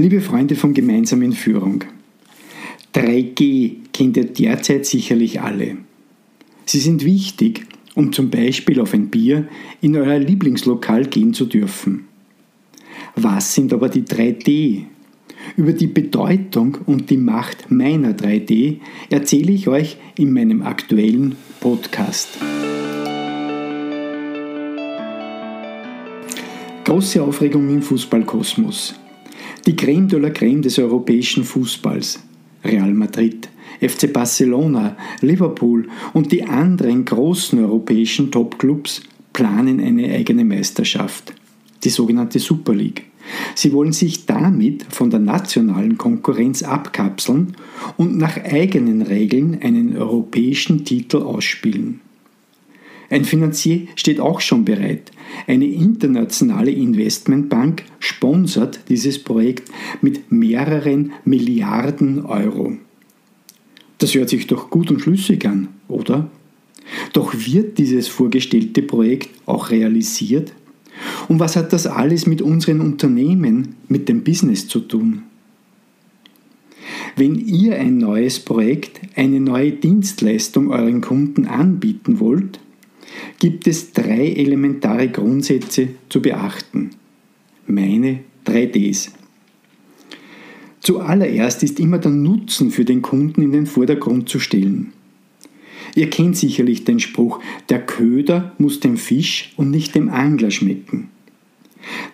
Liebe Freunde von Gemeinsam in Führung, 3G kennt ihr derzeit sicherlich alle. Sie sind wichtig, um zum Beispiel auf ein Bier in euer Lieblingslokal gehen zu dürfen. Was sind aber die 3D? Über die Bedeutung und die Macht meiner 3D erzähle ich euch in meinem aktuellen Podcast. Große Aufregung im Fußballkosmos. Die Creme de la Creme des europäischen Fußballs, Real Madrid, FC Barcelona, Liverpool und die anderen großen europäischen Topclubs planen eine eigene Meisterschaft, die sogenannte Super League. Sie wollen sich damit von der nationalen Konkurrenz abkapseln und nach eigenen Regeln einen europäischen Titel ausspielen. Ein Finanzier steht auch schon bereit. Eine internationale Investmentbank sponsert dieses Projekt mit mehreren Milliarden Euro. Das hört sich doch gut und schlüssig an, oder? Doch wird dieses vorgestellte Projekt auch realisiert? Und was hat das alles mit unseren Unternehmen, mit dem Business zu tun? Wenn ihr ein neues Projekt, eine neue Dienstleistung euren Kunden anbieten wollt, gibt es drei elementare Grundsätze zu beachten. Meine 3Ds. Zuallererst ist immer der Nutzen für den Kunden in den Vordergrund zu stellen. Ihr kennt sicherlich den Spruch, der Köder muss dem Fisch und nicht dem Angler schmecken.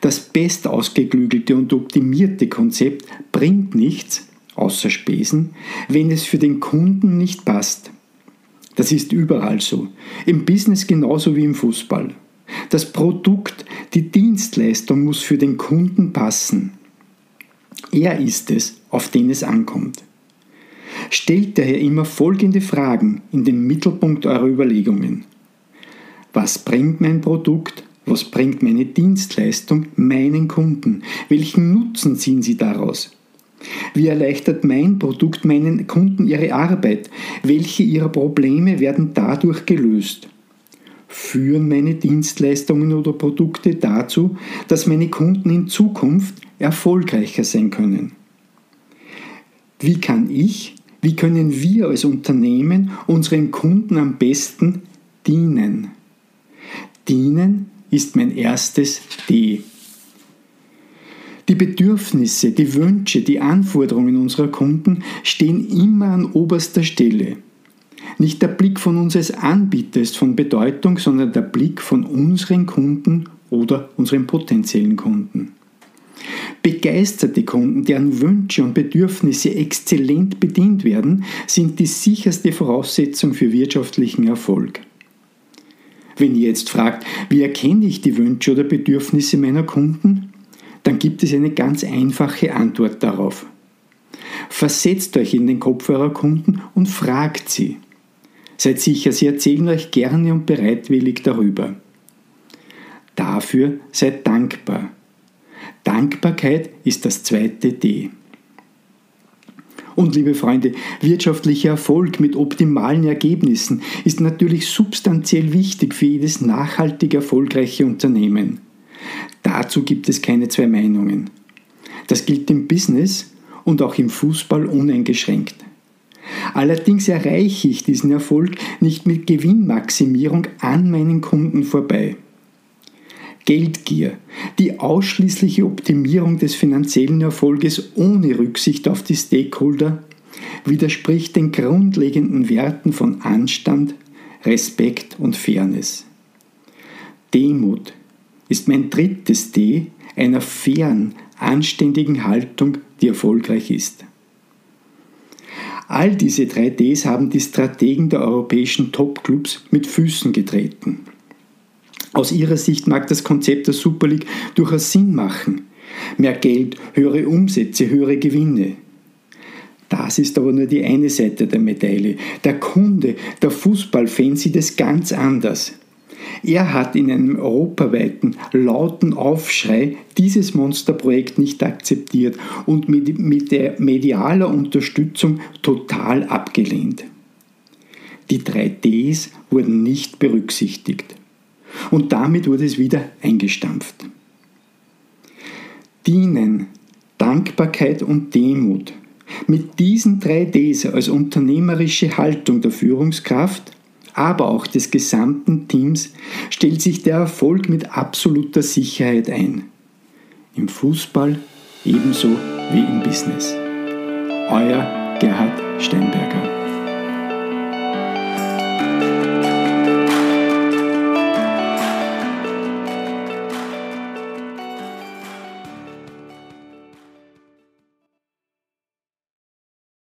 Das best ausgeklügelte und optimierte Konzept bringt nichts, außer Spesen, wenn es für den Kunden nicht passt. Das ist überall so. Im Business genauso wie im Fußball. Das Produkt, die Dienstleistung muss für den Kunden passen. Er ist es, auf den es ankommt. Stellt daher immer folgende Fragen in den Mittelpunkt eurer Überlegungen. Was bringt mein Produkt? Was bringt meine Dienstleistung meinen Kunden? Welchen Nutzen ziehen sie daraus? Wie erleichtert mein Produkt meinen Kunden ihre Arbeit? Welche ihrer Probleme werden dadurch gelöst? Führen meine Dienstleistungen oder Produkte dazu, dass meine Kunden in Zukunft erfolgreicher sein können? Wie kann ich, wie können wir als Unternehmen unseren Kunden am besten dienen? Dienen ist mein erstes D. Die Bedürfnisse, die Wünsche, die Anforderungen unserer Kunden stehen immer an oberster Stelle. Nicht der Blick von uns als Anbieter ist von Bedeutung, sondern der Blick von unseren Kunden oder unseren potenziellen Kunden. Begeisterte Kunden, deren Wünsche und Bedürfnisse exzellent bedient werden, sind die sicherste Voraussetzung für wirtschaftlichen Erfolg. Wenn ihr jetzt fragt, wie erkenne ich die Wünsche oder Bedürfnisse meiner Kunden, dann gibt es eine ganz einfache Antwort darauf. Versetzt euch in den Kopf eurer Kunden und fragt sie. Seid sicher, sie erzählen euch gerne und bereitwillig darüber. Dafür seid dankbar. Dankbarkeit ist das zweite D. Und liebe Freunde, wirtschaftlicher Erfolg mit optimalen Ergebnissen ist natürlich substanziell wichtig für jedes nachhaltig erfolgreiche Unternehmen. Dazu gibt es keine zwei Meinungen. Das gilt im Business und auch im Fußball uneingeschränkt. Allerdings erreiche ich diesen Erfolg nicht mit Gewinnmaximierung an meinen Kunden vorbei. Geldgier, die ausschließliche Optimierung des finanziellen Erfolges ohne Rücksicht auf die Stakeholder, widerspricht den grundlegenden Werten von Anstand, Respekt und Fairness. Demut, ist mein drittes D einer fairen, anständigen Haltung, die erfolgreich ist. All diese drei Ds haben die Strategen der europäischen Topclubs mit Füßen getreten. Aus ihrer Sicht mag das Konzept der Super League durchaus Sinn machen. Mehr Geld, höhere Umsätze, höhere Gewinne. Das ist aber nur die eine Seite der Medaille. Der Kunde, der Fußballfan sieht es ganz anders. Er hat in einem europaweiten lauten Aufschrei dieses Monsterprojekt nicht akzeptiert und mit, mit der medialer Unterstützung total abgelehnt. Die 3Ds wurden nicht berücksichtigt. Und damit wurde es wieder eingestampft. Dienen, Dankbarkeit und Demut. Mit diesen drei Ds als unternehmerische Haltung der Führungskraft, aber auch des gesamten Teams stellt sich der Erfolg mit absoluter Sicherheit ein. Im Fußball ebenso wie im Business. Euer Gerhard Steinberger.